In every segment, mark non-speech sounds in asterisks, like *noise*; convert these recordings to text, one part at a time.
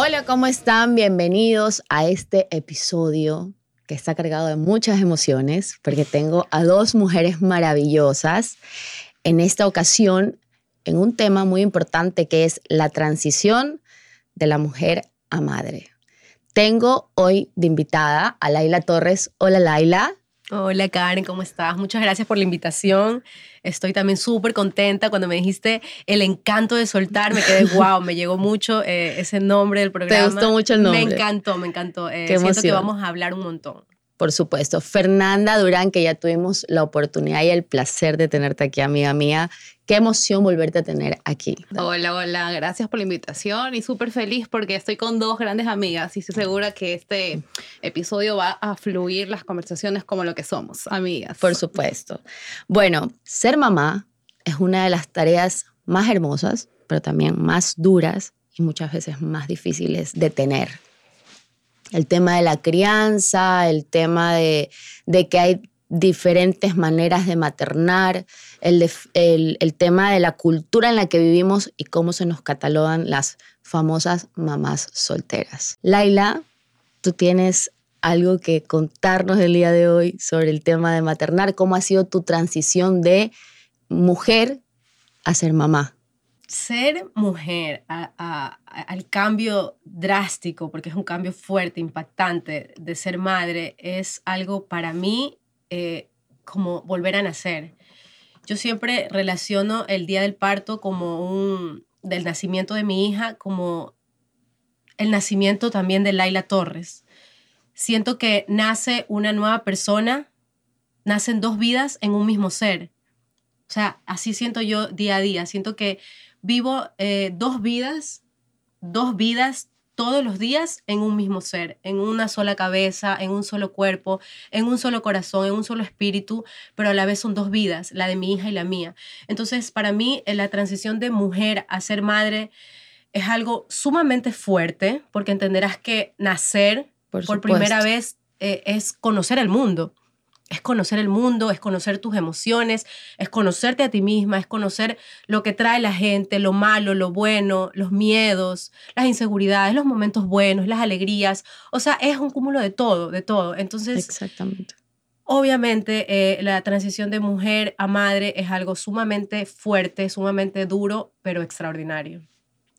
Hola, ¿cómo están? Bienvenidos a este episodio que está cargado de muchas emociones porque tengo a dos mujeres maravillosas en esta ocasión en un tema muy importante que es la transición de la mujer a madre. Tengo hoy de invitada a Laila Torres. Hola Laila. Hola Karen, ¿cómo estás? Muchas gracias por la invitación. Estoy también súper contenta cuando me dijiste el encanto de soltar. Me quedé *laughs* wow, me llegó mucho eh, ese nombre del programa. Te gustó mucho el nombre. Me encantó, me encantó. Eh, siento que vamos a hablar un montón. Por supuesto. Fernanda Durán, que ya tuvimos la oportunidad y el placer de tenerte aquí, amiga mía. Qué emoción volverte a tener aquí. Hola, hola, gracias por la invitación y súper feliz porque estoy con dos grandes amigas y estoy segura que este episodio va a fluir las conversaciones como lo que somos, amigas. Por supuesto. Bueno, ser mamá es una de las tareas más hermosas, pero también más duras y muchas veces más difíciles de tener. El tema de la crianza, el tema de, que hay diferentes maneras de maternar, el, el, tema de la cultura en la que vivimos y cómo se nos catalogan las famosas mamás solteras. Laila, tú tienes algo que contarnos el día de hoy sobre el tema de maternar, cómo ha sido tu transición de mujer a ser mamá. Ser mujer al cambio drástico, porque es un cambio fuerte, impactante, de ser madre, es algo para mí eh, como volver a nacer. Yo siempre relaciono el día del parto como un, del nacimiento de mi hija, como el nacimiento también de Laila Torres. Siento que nace una nueva persona, nacen dos vidas en un mismo ser. O sea, así siento yo día a día. Siento que vivo eh, dos vidas, dos vidas todos los días en un mismo ser, en una sola cabeza, en un solo cuerpo, en un solo corazón, en un solo espíritu, pero a la vez son dos vidas, la de mi hija y la mía. Entonces, para mí, la transición de mujer a ser madre es algo sumamente fuerte, porque entenderás que nacer por, primera vez eh, es conocer el mundo es conocer el mundo, es conocer tus emociones, es conocerte a ti misma, es conocer lo que trae la gente, lo malo, lo bueno, los miedos, las inseguridades, los momentos buenos, las alegrías. O sea, es un cúmulo de todo, de todo. Entonces, Exactamente. Obviamente, eh, la transición de mujer a madre es algo sumamente fuerte, sumamente duro, pero extraordinario.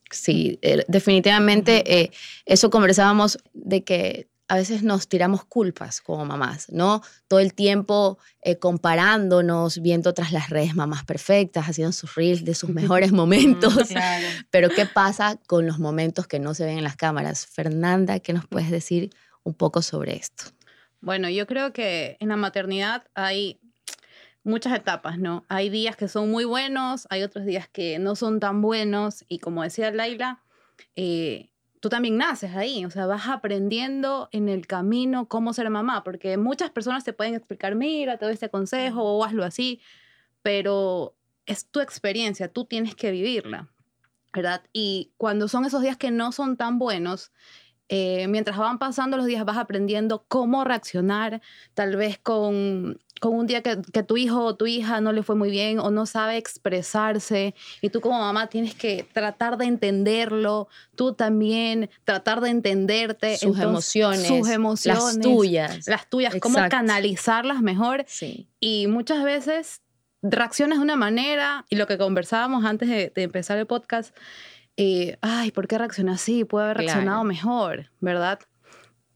Sí, eh, definitivamente eh, eso conversábamos de que a veces nos tiramos culpas como mamás, ¿no? Todo el tiempo eh, comparándonos, viendo tras las redes mamás perfectas, haciendo sus reels de sus *laughs* mejores momentos. Pero ¿qué pasa con los momentos que no se ven en las cámaras? Fernanda, ¿qué nos puedes decir un poco sobre esto? Bueno, yo creo que en la maternidad hay muchas etapas, ¿no? Hay días que son muy buenos, hay otros días que no son tan buenos y como decía Laila, eh, tú también naces ahí, o sea, vas aprendiendo en el camino cómo ser mamá, porque muchas personas te pueden explicar, mira, te doy este consejo o hazlo así, pero es tu experiencia, tú tienes que vivirla, ¿verdad? Y cuando son esos días que no son tan buenos, eh, mientras van pasando los días vas aprendiendo cómo reaccionar, tal vez con, con un día que, tu hijo o tu hija no le fue muy bien o no sabe expresarse y tú como mamá tienes que tratar de entenderlo, tú también tratar de entenderte. Sus emociones. Sus emociones. Las tuyas. Las tuyas, cómo canalizarlas mejor. Sí. Y muchas veces reaccionas de una manera y lo que conversábamos antes de, de empezar el podcast y, ay, ¿por qué reacciona así? Puede haber reaccionado mejor, ¿verdad?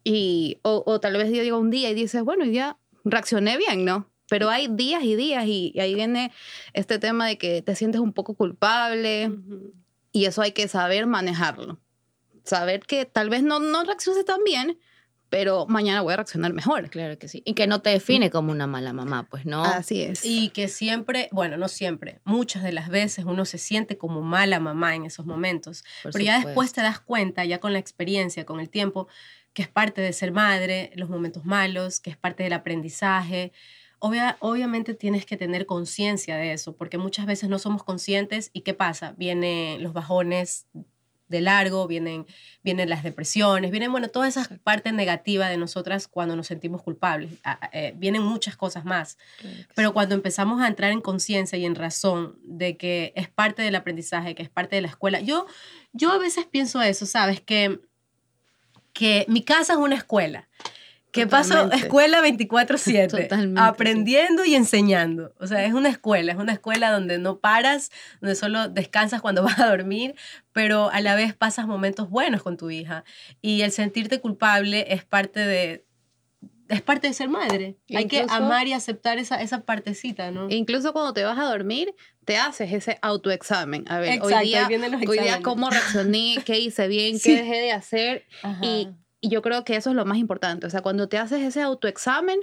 Y, o, tal vez yo digo un día y dices, bueno, ya reaccioné bien, ¿no? Pero hay días y días y, ahí viene este tema de que te sientes un poco culpable y eso hay que saber manejarlo. Saber que tal vez no, no reacciones tan bien, pero mañana voy a reaccionar mejor. Claro que sí. Y que no te define como una mala mamá, pues no. Así es. Y que siempre, bueno, no siempre, muchas de las veces uno se siente como mala mamá en esos momentos. pero ya después te das cuenta, ya con la experiencia, con el tiempo, que es parte de ser madre, los momentos malos, que es parte del aprendizaje. obviamente tienes que tener conciencia de eso, porque muchas veces no somos conscientes y ¿qué pasa? Vienen los bajones de largo, vienen, vienen las depresiones, vienen, bueno, toda esa parte negativa de nosotras cuando nos sentimos culpables. Eh, vienen muchas cosas más. Pero cuando empezamos a entrar en conciencia y en razón de que es parte del aprendizaje, que es parte de la escuela, yo, yo a veces pienso eso, ¿sabes? Que que mi casa es una escuela. Que paso escuela 24/7, Totalmente, aprendiendo y enseñando. O sea, es una escuela, es una escuela donde no paras, donde solo descansas cuando *laughs* vas a dormir, pero a la vez pasas momentos buenos con tu hija. Y el sentirte culpable es parte de es parte de ser madre. Hay que amar y aceptar esa, esa partecita, ¿no? Incluso cuando te vas a dormir, te haces ese autoexamen. A ver, Exacto, hoy día, hoy cómo reaccioné, *laughs* qué hice bien, Sí. qué dejé de hacer. Y, y yo creo que eso es lo más importante. O sea, cuando te haces ese autoexamen,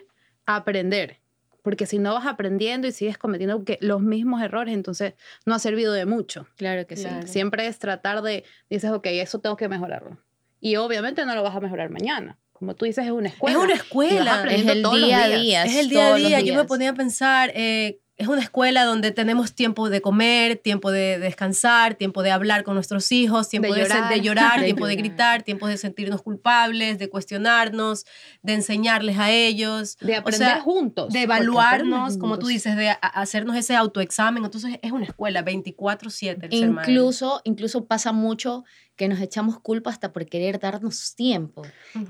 aprender. Porque si no vas aprendiendo y sigues cometiendo que los mismos errores, entonces no ha servido de mucho. Claro que sí. Claro. Siempre es tratar de, dices, ok, eso tengo que mejorarlo. Y obviamente no lo vas a mejorar mañana. Como tú dices, es una escuela. es una escuela. Es el día a día. Es el día a día. Yo me ponía a pensar, eh, es una escuela donde tenemos tiempo de comer, tiempo de descansar, tiempo de hablar con nuestros hijos, tiempo de, De sen- de llorar. llorar, *laughs* De tiempo de llorar. gritar, tiempo de sentirnos culpables, de cuestionarnos, de enseñarles a ellos, De O aprender sea, juntos. de evaluarnos, como tú dices, de hacernos ese autoexamen. Entonces es una escuela 24/7. el ser madre. Incluso, incluso pasa mucho que nos echamos culpa hasta por querer darnos tiempo.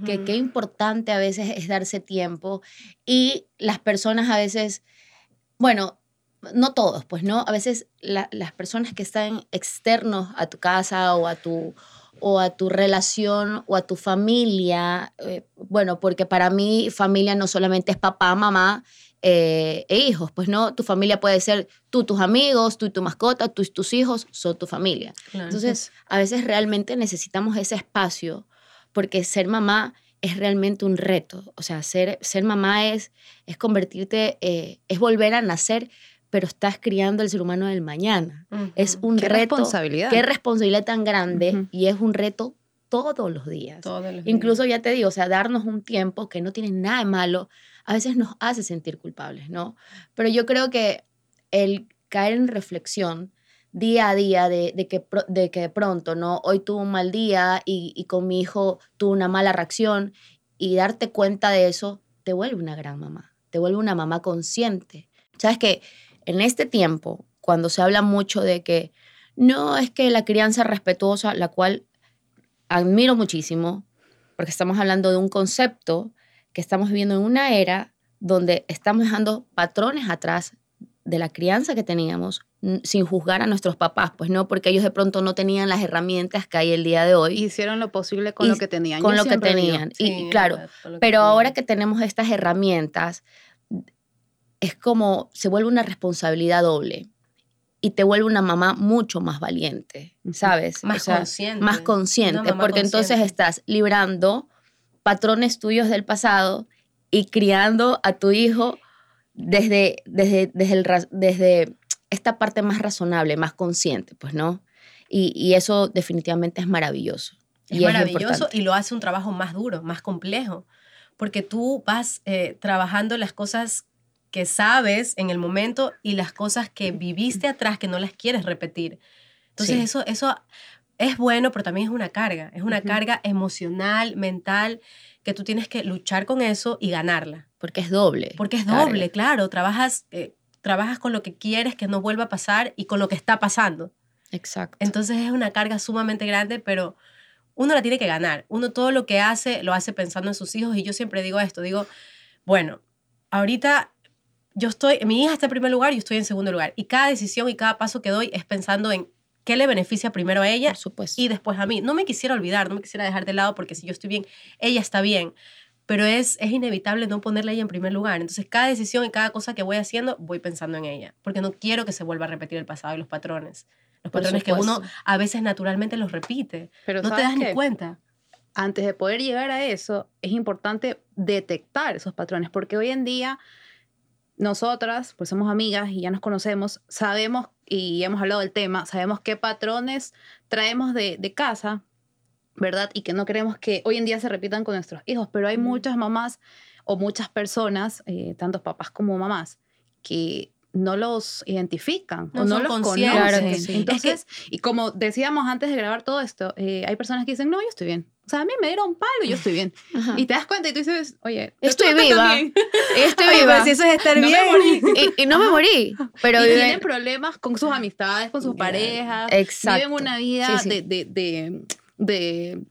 que Ujú. qué importante a veces es darse tiempo y las personas a veces, bueno, no todos, pues no, a veces la- las personas que están externos a tu casa o a tu o a tu relación o a tu familia, eh, bueno, porque para mí familia no solamente es papá, mamá eh, e hijos, pues no, tu familia puede ser tú, tus amigos, tú y tu mascota, tú y tus hijos, son tu familia. Claro. Entonces, a veces realmente necesitamos ese espacio porque ser mamá es realmente un reto. O sea, ser, ser mamá es, es convertirte, eh, es volver a nacer, pero estás criando al ser humano del mañana. Es un Qué reto. responsabilidad. Qué responsabilidad tan grande y es un reto todos los días. Todos los días. Incluso ya te digo, o sea, darnos un tiempo que no tiene nada de malo, a veces nos hace sentir culpables, ¿no? Pero yo creo que el caer en reflexión día a día de, de que, de que de pronto, ¿no? Hoy tuve un mal día y, y con mi hijo tuve una mala reacción y darte cuenta de eso te vuelve una gran mamá, te vuelve una mamá consciente. Sabes que en este tiempo, cuando se habla mucho de que no es que la crianza respetuosa, la cual admiro muchísimo, porque estamos hablando de un concepto que estamos viviendo en una era donde estamos dejando patrones atrás de la crianza que teníamos sin juzgar a nuestros papás, pues no, porque ellos de pronto no tenían las herramientas que hay el día de hoy Hicieron lo posible con Y lo que tenían. con Yo lo que digo, tenían. Sí, y, claro, pero ahora que tenemos estas herramientas, es como se vuelve una responsabilidad doble y te vuelve una mamá mucho más valiente. ¿sabes? Más O sea, consciente. más consciente, porque entonces estás librando patrones tuyos del pasado y criando a tu hijo desde, desde, desde, el desde esta parte más razonable, más consciente, pues, ¿no? Y, y eso definitivamente es maravilloso. Es y maravilloso importante. y lo hace un trabajo más duro, más complejo, porque tú vas eh, trabajando las cosas que sabes en el momento y las cosas que viviste atrás que no las quieres repetir. Entonces Sí. eso, eso es bueno, pero también es una carga, es una carga emocional, mental, que tú tienes que luchar con eso y ganarla, Porque es doble. porque es carga. doble, claro, trabajas, eh, trabajas con lo que quieres que no vuelva a pasar y con lo que está pasando. Exacto. Entonces es una carga sumamente grande, pero uno la tiene que ganar. Uno todo lo que hace, lo hace pensando en sus hijos. Y yo siempre digo esto, digo, bueno, ahorita yo estoy, mi hija está en primer lugar, yo estoy en segundo lugar. Y cada decisión y cada paso que doy es pensando en qué le beneficia primero a ella y después a mí. No me quisiera olvidar, no me quisiera dejar de lado porque si yo estoy bien, ella está bien. Pero es, es inevitable no ponerla a ella en primer lugar. Entonces, cada decisión y cada cosa que voy haciendo, voy pensando en ella. Porque no quiero que se vuelva a repetir el pasado y los patrones. Los Por patrones que uno a veces naturalmente los repite. Pero no te ¿sabes das ni qué? cuenta. antes de poder llegar a eso, es importante detectar esos patrones, porque hoy en día nosotras, pues somos amigas y ya nos conocemos, sabemos y hemos hablado del tema, sabemos qué patrones traemos de, de casa, ¿verdad? Y que no queremos que hoy en día se repitan con nuestros hijos, pero hay muchas mamás o muchas personas, eh, tanto papás como mamás, que no los identifican No o no los conocen. Claro que sí. Entonces, y como decíamos antes de grabar todo esto, eh, hay personas que dicen, no, yo estoy bien. O sea, a mí me dieron palo y yo estoy bien. Ajá. Y te das cuenta y tú dices, oye, Estoy viva. *laughs* Estoy viva. si eso es estar No me bien. morí. y, y no me morí. Pero y vive- tienen problemas con sus amistades, con sus parejas. Exacto. Viven una vida Sí, sí. De, de, de, de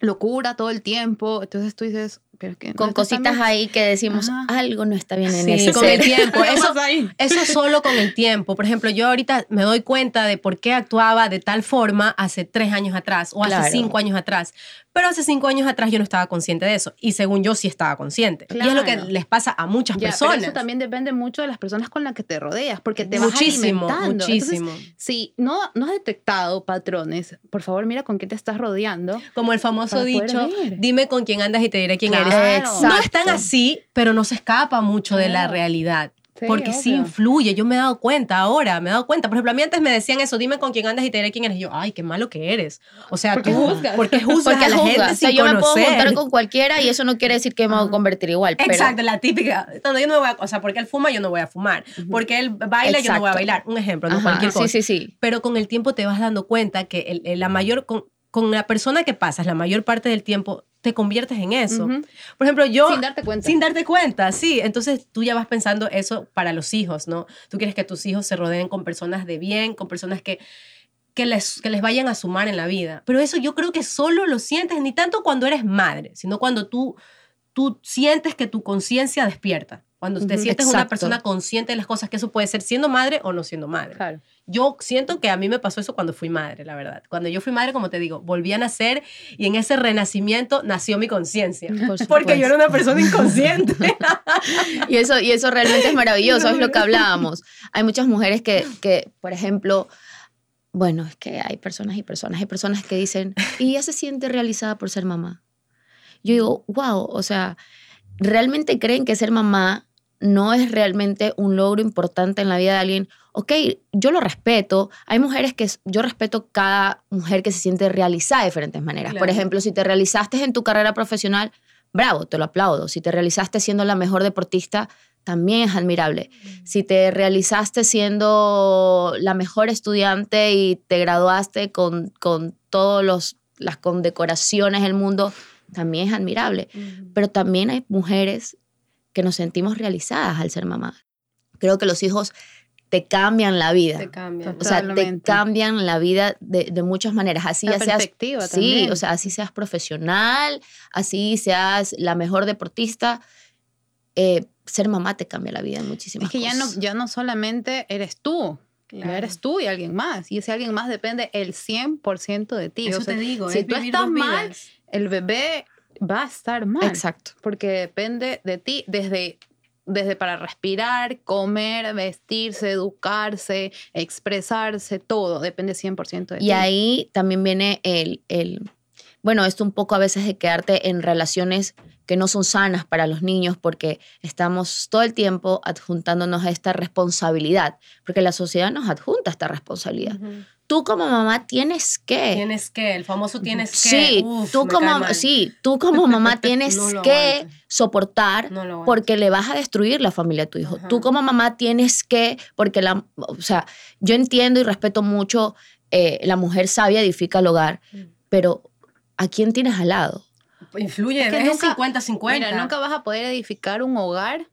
locura todo el tiempo. Entonces tú dices, pero que Con cositas ahí que decimos, Ajá. algo no está bien en Sí, ese con el ser. tiempo. *laughs* Eso, eso solo con el tiempo. Por ejemplo, yo ahorita me doy cuenta de por qué actuaba de tal forma hace tres años atrás o hace Claro. cinco años atrás. Pero hace cinco años atrás yo no estaba consciente de eso. Y según yo sí estaba consciente. Y es lo que Claro. les pasa a muchas Ya, pero personas. eso también depende mucho de las personas con las que te rodeas, porque te vas muchísimo, alimentando. Entonces, muchísimo. si no, no has detectado patrones, por favor mira con qué te estás rodeando. Como el famoso dicho, dime con quién andas y te diré quién Claro. eres. No es tan Exacto. así, pero no se escapa mucho de la realidad. Sí, porque sí obvio. influye, yo me he dado cuenta ahora, me he dado cuenta. Por ejemplo, a mí antes me decían eso, dime con quién andas y te diré quién eres. Y yo, ay, qué malo que eres. O sea, ¿Por qué tú, juzgas? ¿por qué *laughs* juzgas Porque a la juzga. gente o sea, sin yo me puedo conocer? juntar con cualquiera y eso no quiere decir que me voy a convertir igual. Pero Exacto, la típica. No, yo no voy a, o sea, porque él fuma, yo no voy a fumar. Porque él baila, yo no voy a Exacto. bailar. Un ejemplo, no Ajá, cualquier cosa. Sí, sí, sí. pero con el tiempo te vas dando cuenta que el- el- la mayor, con, con la persona que pasas la mayor parte del tiempo, te conviertes en eso. Por ejemplo, yo... Sin darte cuenta. Sin darte cuenta, sí. Entonces tú ya vas pensando eso para los hijos, ¿no? Tú quieres que tus hijos se rodeen con personas de bien, con personas que, que, les, que les vayan a sumar en la vida. Pero eso yo creo que solo lo sientes, ni tanto cuando eres madre, sino cuando tú, tú sientes que tu conciencia despierta. Cuando te Ujú, sientes una persona consciente de las cosas, que eso puede ser siendo madre o no siendo madre. Claro. Yo siento que a mí me pasó eso cuando fui madre, la verdad. Cuando yo fui madre, como te digo, volví a nacer y en ese renacimiento nació mi conciencia. Por *laughs* Porque yo era una persona inconsciente. *laughs* Y eso, y eso realmente es maravilloso, es lo que hablábamos. Hay muchas mujeres que, que, por ejemplo, bueno, es que hay personas y personas, hay personas que dicen, y ella se siente realizada por ser mamá. Yo digo, wow, o sea, ¿realmente creen que ser mamá no es realmente un logro importante en la vida de alguien? Ok, yo lo respeto. Hay mujeres que yo respeto cada mujer que se siente realizada de diferentes maneras. Por ejemplo, si te realizaste en tu carrera profesional, bravo, te lo aplaudo. Si te realizaste siendo la mejor deportista, también es admirable. Si te realizaste siendo la mejor estudiante y te graduaste con, con todas las condecoraciones del mundo, también es admirable. Pero también hay mujeres que nos sentimos realizadas al ser mamás. Creo que los hijos te cambian la vida. Te cambian. O sea, te cambian la vida de, de muchas maneras. Así La ya seas. perspectiva Sí, también. o sea, así seas profesional, así seas la mejor deportista. eh, ser mamá te cambia la vida en muchísimas Es que ya no, cosas. ya no solamente eres tú, Claro. eres tú y alguien más. Y ese alguien más depende el 100% de ti. Eso O sea, te digo, si es tú vivir estás dos mal, el bebé va a estar mal. Exacto. Porque depende de ti desde, desde para respirar, comer, vestirse, educarse, expresarse, todo depende 100% de ti. Y ahí también viene el, el, bueno, esto un poco a veces de quedarte en relaciones que no son sanas para los niños porque estamos todo el tiempo adjuntándonos a esta responsabilidad, porque la sociedad nos adjunta esta responsabilidad. Ujú. Tú como mamá tienes que... Tienes que, el famoso tienes que. Sí, uf, tú como, sí, tú como mamá *laughs* tienes No que aguanto. soportar No porque le vas a destruir la familia a tu hijo. Ajá. Tú como mamá tienes que, porque la, o sea, yo entiendo y respeto mucho, eh, la mujer sabia edifica el hogar, Mm. pero ¿a quién tienes al lado? Influye, Es que es nunca- 50-50. Mira, nunca vas a poder edificar un hogar.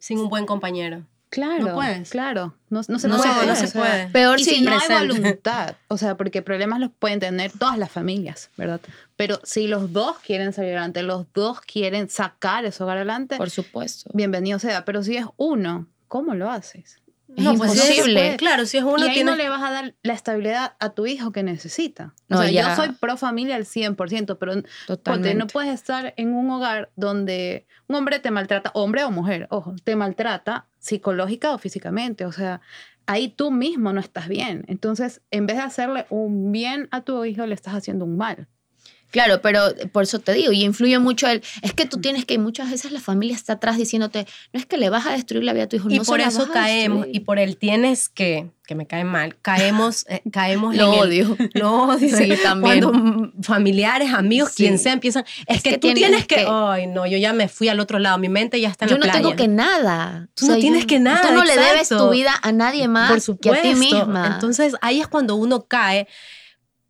Sin un buen compañero. Claro, No puedes. claro. No, no se No, puede. no se puede. Peor Y si si no hay voluntad, o sea, porque problemas los pueden tener todas las familias, ¿verdad? Pero si los dos quieren salir adelante, los dos quieren sacar ese hogar adelante, Por supuesto. bienvenido sea. Pero si es uno, ¿cómo lo haces? Es No, pues imposible. es- claro, si es uno y ahí tiene no le vas a dar la estabilidad a tu hijo que necesita. O No, sea, ya. yo soy pro familia al 100%, pero no puedes estar en un hogar donde un hombre te maltrata, hombre o mujer, ojo, te maltrata psicológica o físicamente. O sea, ahí tú mismo no estás bien. Entonces, en vez de hacerle un bien a tu hijo, le estás haciendo un mal. Claro, pero por eso te digo, y influye mucho el, es que tú tienes que, y muchas veces la familia está atrás diciéndote, no es que le vas a destruir la vida a tu hijo, Y no por eso caemos, y por el tienes que, que me cae mal, caemos, eh, *laughs* caemos Lo en el- odio. Lo odio. Sí, también. Cuando familiares, amigos, Sí. quien sea, empiezan, es, Es que, que tú tienes tienes que, que- ay, no, yo ya me fui al otro lado, mi mente ya está en Yo la no playa. tengo que nada. Tú no tienes que nada, Tú no le debes tu vida a nadie más Por que supuesto. a ti misma. Entonces ahí es cuando uno cae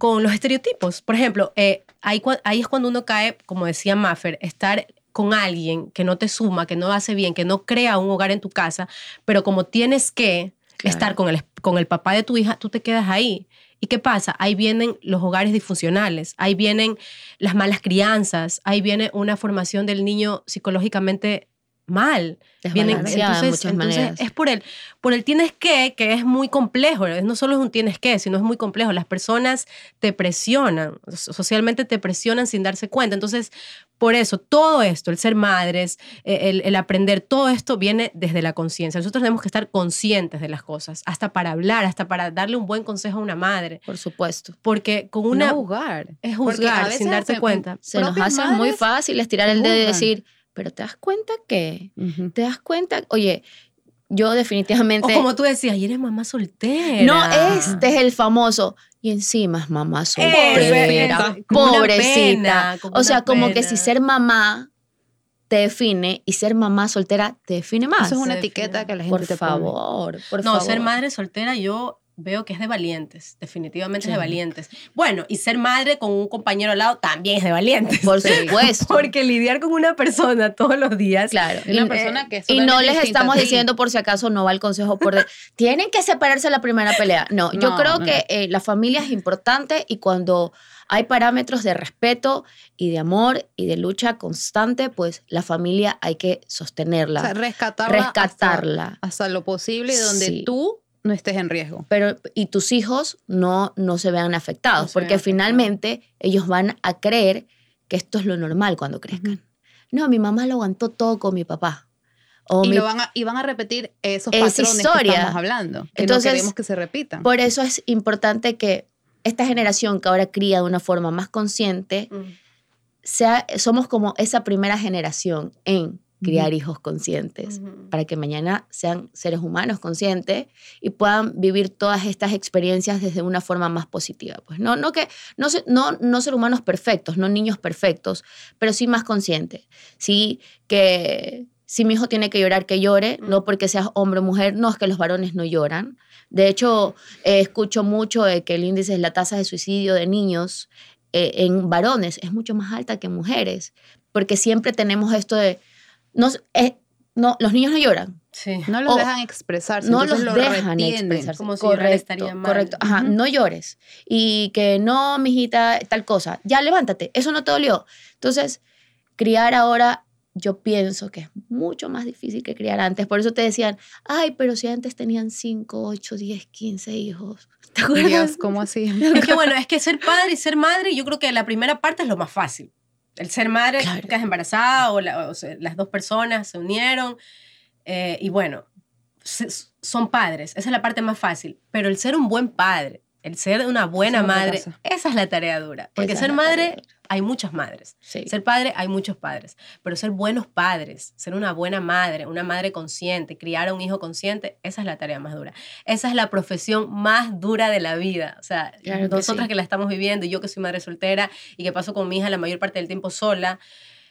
con los estereotipos. Por ejemplo, eh, ahí, es cuando uno cae, como decía Maffer, estar con alguien que no te suma, que no hace bien, que no crea un hogar en tu casa, pero como tienes que Claro. estar con el, con el papá de tu hija, tú te quedas ahí. ¿Y qué pasa? Ahí vienen los hogares disfuncionales, ahí vienen las malas crianzas, ahí viene una formación del niño psicológicamente mal. Vienen, Desbalanceada de entonces, muchas entonces maneras. es por el, por el tienes que, que es muy complejo. es- No solo es un tienes que, sino es muy complejo. Las personas te presionan, so- socialmente te presionan sin darse cuenta. Entonces, por eso, todo esto, el ser madres, eh, el, el aprender, todo esto viene desde la conciencia. Nosotros tenemos que estar conscientes de las cosas, hasta para hablar, hasta para darle un buen consejo a una madre. Por supuesto. Porque con una... no juzgar. es juzgar sin darte cuenta. Se nos hace muy fácil estirar el dedo y juzgan. decir, pero te das cuenta que, te das cuenta, oye, yo definitivamente... O como tú decías, y eres mamá soltera. No, este es el famoso. Y encima es mamá soltera, una pobrecita. pena, o sea, como que si ser mamá te define y ser mamá soltera te define más. Eso es una Se etiqueta define. que la gente por te pone. favor, por no, favor. ser madre soltera yo veo que es de valientes, definitivamente es de valientes. Bueno, y ser madre con un compañero al lado también es de valientes. Por supuesto. *laughs* Porque lidiar con una persona todos los días. Claro. Y una Y- persona que es Y no les estamos a diciendo por si acaso no va el consejo por de, *laughs* tienen que separarse la primera pelea. No, yo creo no, que eh, la familia es importante y cuando hay parámetros de respeto y de amor y de lucha constante, pues la familia hay que sostenerla, O sea, rescatarla, hasta- rescatarla. Hasta, lo posible donde Sí. tú no estés en riesgo. Pero y tus hijos no, no se vean afectados, No se porque vean afectados. finalmente ellos van a creer que esto es lo normal cuando crezcan. No, mi mamá lo aguantó todo con mi papá. O y, mi lo van a, y van a repetir esos patrones historia. que estamos hablando. Que Entonces, no queremos que se repitan. Por eso es importante que esta generación que ahora cría de una forma más consciente, sea, somos como esa primera generación en criar hijos conscientes, Ujú. para que mañana sean seres humanos conscientes y puedan vivir todas estas experiencias desde una forma más positiva. Pues no, no que no, no, no ser humanos perfectos, no niños perfectos, pero sí más conscientes. Sí que si mi hijo tiene que llorar, que llore, Mm. no porque seas hombre o mujer, no es que los varones no lloran. De hecho, eh, escucho mucho de que el índice, la tasa de suicidio de niños eh, en varones es mucho más alta que en mujeres, porque siempre tenemos esto de, no, eh, no, los niños no lloran, Sí. no los o- dejan expresarse. no los lo dejan expresarse. Como si correcto, estaría mal. correcto. Ajá, Ujú. no llores. Y que no, mijita, tal cosa. Ya levántate, eso no te dolió. Entonces, criar ahora, yo pienso que es mucho más difícil que criar antes. Por eso te decían, ay, pero si antes tenían 5, 8, 10, 15 hijos. ¿Te acuerdas? Dios, ¿cómo así? *laughs* Es que bueno, es que ser padre y ser madre, yo creo que la primera parte es lo más fácil. El ser madre, Claro. quedas embarazada o, la- o sea, las dos personas se unieron eh, y bueno, se- son padres, esa es la parte más fácil. Pero el ser un buen padre, el ser una buena madre, esa es la tarea dura. Porque Esa ser madre, hay muchas madres. Sí. Ser padre, hay muchos padres. Pero ser buenos padres, ser una buena madre, una madre consciente, criar a un hijo consciente, esa es la tarea más dura. Esa es la profesión más dura de la vida. O sea, Claro que nosotras sí. que la estamos viviendo, y yo que soy madre soltera y que paso con mi hija la mayor parte del tiempo sola,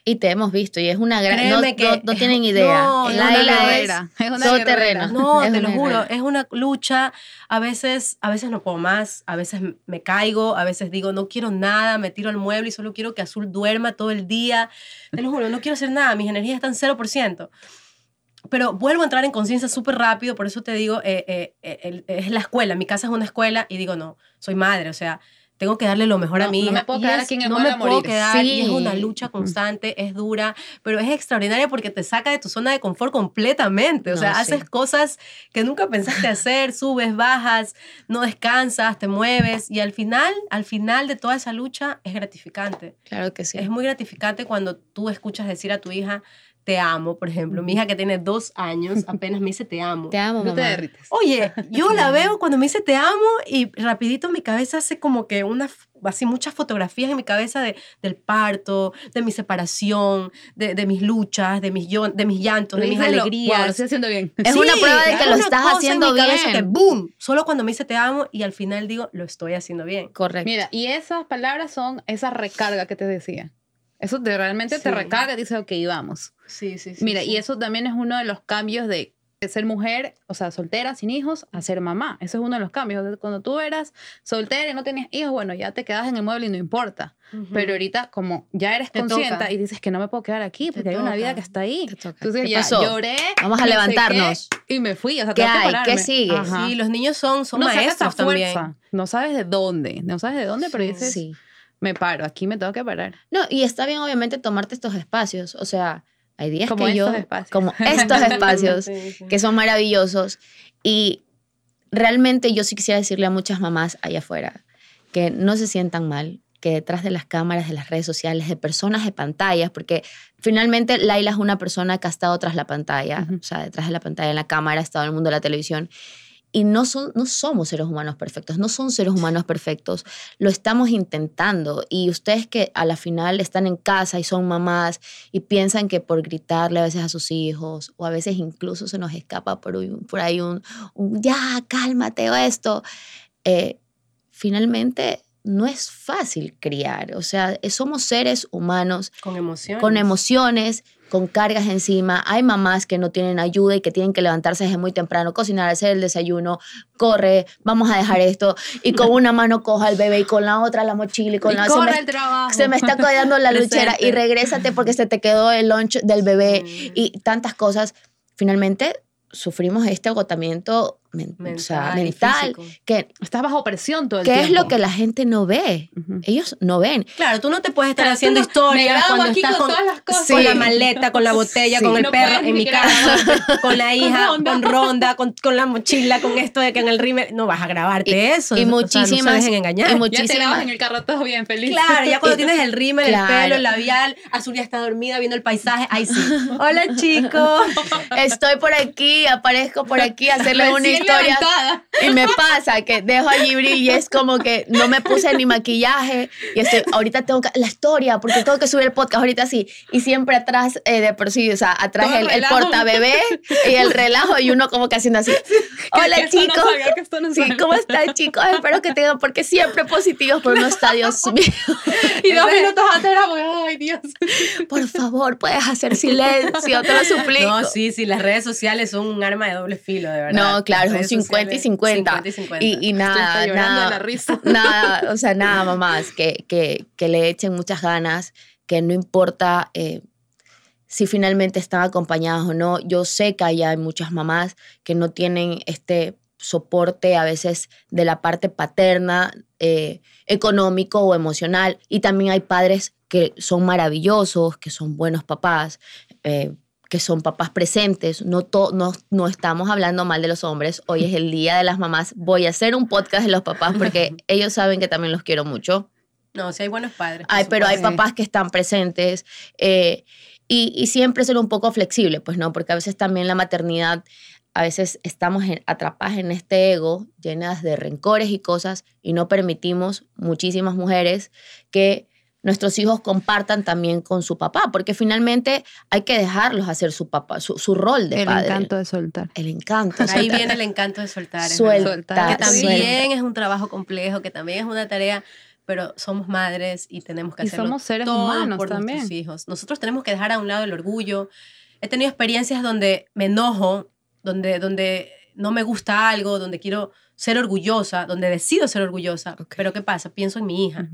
Y te hemos visto, y es una gran. No, no- no es- tienen idea. no, Es no, una es guerrera, es una todo guerrera. terreno. No, *laughs* Es te lo juro, guerrera. es una lucha. A veces, a veces no puedo más, a veces me caigo, a veces digo, no quiero nada, me tiro al mueble y solo quiero que Azul duerma todo el día. Te lo juro, no quiero hacer nada, mis energías están 0%. Pero vuelvo a entrar en conciencia súper rápido, por eso te digo, eh, eh, eh, es la escuela, mi casa es una escuela y digo, no, soy madre, o sea, tengo que darle lo mejor a No, mi no hija. me puedo quedar es- aquí en el No me puedo morir. quedar y es una lucha constante, es dura, pero es extraordinaria porque te saca de tu zona de confort completamente. O No, sea, sí. haces cosas que nunca pensaste *laughs* hacer, subes, bajas, no descansas, te mueves y al final, al final de toda esa lucha es gratificante. Claro que sí. Es muy gratificante cuando tú escuchas decir a tu hija, te amo, por ejemplo. Mi hija que tiene dos años *laughs* apenas me dice te amo. Te amo, No te derrites. Oye, yo la veo cuando me dice te amo y rapidito mi cabeza hace como que una, así muchas fotografías en mi cabeza de, del parto, de mi separación, de, de mis luchas, de mis, yo- de mis llantos, de mis alegrías. wow, lo estoy haciendo bien. Es una prueba de que es lo estás en haciendo mi bien. Que boom, solo cuando me dice te amo y al final digo lo estoy haciendo bien. Correcto. Mira, y esas palabras son esa recarga que te decía. Eso te, realmente te Sí. recarga y dice, ok, vamos. Sí, sí, sí. Mira, sí. y eso también es uno de los cambios de ser mujer, o sea, soltera, sin hijos, a ser mamá. Ese es uno de los cambios. Cuando tú eras soltera y no tenías hijos, bueno, ya te quedas en el mueble y no importa. Pero ahorita, como ya eres Te consciente toca. y dices que no me puedo quedar aquí porque hay una toca. vida que está ahí. Te. Entonces ¿Qué ya pasó? lloré. Vamos a no sé levantarnos. qué, y me fui. O sea, ¿Qué tengo que hay? ¿Qué sigue? Ajá. Sí, los niños son, son no maestros también. fuerza. No sabes de dónde. No sabes de dónde, pero Sí. dices, Sí. Me paro. Aquí me tengo que parar. No, y está bien obviamente tomarte estos espacios. O sea, hay días Como que yo... espacios. Como *laughs* estos espacios Sí, sí. que son maravillosos. Y realmente yo sí quisiera decirle a muchas mamás allá afuera que no se sientan mal, que detrás de las cámaras, de las redes sociales, de personas de pantallas, porque finalmente Laila es una persona que ha estado tras la pantalla, Ujú. o sea, detrás de la pantalla, en la cámara, ha estado en el mundo de la televisión. Y no, son, no somos seres humanos perfectos, no son seres humanos perfectos, lo estamos intentando. Y ustedes que a la final están en casa y son mamás y piensan que por gritarle a veces a sus hijos o a veces incluso se nos escapa por, un- por ahí un, un, ya, cálmate o esto, eh, finalmente no es fácil criar. O sea, somos seres humanos Con emociones. con emociones, con cargas encima. Hay mamás que no tienen ayuda y que tienen que levantarse desde muy temprano, cocinar, hacer el desayuno, corre, vamos a dejar esto. Y con una mano coja al bebé y con la otra la mochila y con Y la se corre me, el trabajo. se me está quedando la *laughs* luchera y regrésate porque se te quedó el lunch del bebé Mm. y tantas cosas. Finalmente sufrimos este agotamiento men- o sea, Mental y mental, que, Estás bajo presión todo el que tiempo. es lo que la gente no ve. Ellos no ven. Claro, tú no te puedes estar Claro, haciendo no- historias cuando aquí estás con con, todas las cosas. con Sí. la maleta, con la botella, Sí. con el No perro en mi casa, con la *laughs* hija, con ronda. ronda, con, con la mochila, con esto de que en el rímel. No vas a grabarte eso. y o sea, no se muchísimas- dejen engañar. y Ya te muchísimas- grabas en el carro todo bien feliz. Claro, ya cuando *laughs* tienes el rímel, el Claro. pelo, el labial, Azul ya está dormida viendo el paisaje. Ay, sí. Hola, chicos. *laughs* Estoy por aquí, aparezco por aquí a hacerle una Levantada. Y me pasa que dejo a Gibril y es como que no me puse ni maquillaje y estoy, ahorita tengo que, la historia, porque tengo que subir el podcast ahorita sí. Y siempre atrás eh, de por sí, o sea, atrás el, el portabebé y el relajo y uno como que haciendo así. *laughs* Hola que esto no chicos. salga, que esto no Sí. ¿cómo están chicos? Espero que tengan, porque siempre positivos, pero no está Dios *laughs* mío. Y dos minutos antes era, ay Dios. *laughs* Por favor, puedes hacer silencio, te lo suplico. No, sí, sí, las redes sociales son un arma de doble filo, de verdad. No, claro, Las son redes 50 y sociales, 50. 50 y 50. Y, y nada, de nada, la risa. *laughs* nada, o sea, nada, mamás, que, que, que le echen muchas ganas, que no importa eh, si finalmente están acompañadas o no. Yo sé que hay, hay muchas mamás que no tienen este soporte a veces de la parte paterna, eh, económico o emocional. Y también hay padres que son maravillosos, que son buenos papás, eh, que son papás presentes. No, to- no, no estamos hablando mal de los hombres. Hoy es el Día de las Mamás. Voy a hacer un podcast de los papás porque *laughs* ellos saben que también los quiero mucho. No, sí hay buenos padres. Ay, pero hay papás que están presentes eh, y, y siempre ser un poco flexible, pues no, porque a veces también la maternidad, a veces estamos en- atrapadas en este ego, llenas de rencores y cosas, y no permitimos muchísimas mujeres que nuestros hijos compartan también con su papá, porque finalmente hay que dejarlos hacer su papá, su, su rol de El padre. encanto de soltar. El encanto. Ahí soltar. viene el encanto de soltar. es Suelta. Soltar. Que suelta. también es un trabajo complejo, que también es una tarea, pero somos madres y tenemos que Y hacerlo somos seres todo humanos por también. nuestros hijos. Nosotros tenemos que dejar a un lado el orgullo. He tenido experiencias donde me enojo, donde, donde no me gusta algo, donde quiero ser orgullosa, donde decido ser orgullosa. Ok. Pero ¿qué pasa? Pienso en mi hija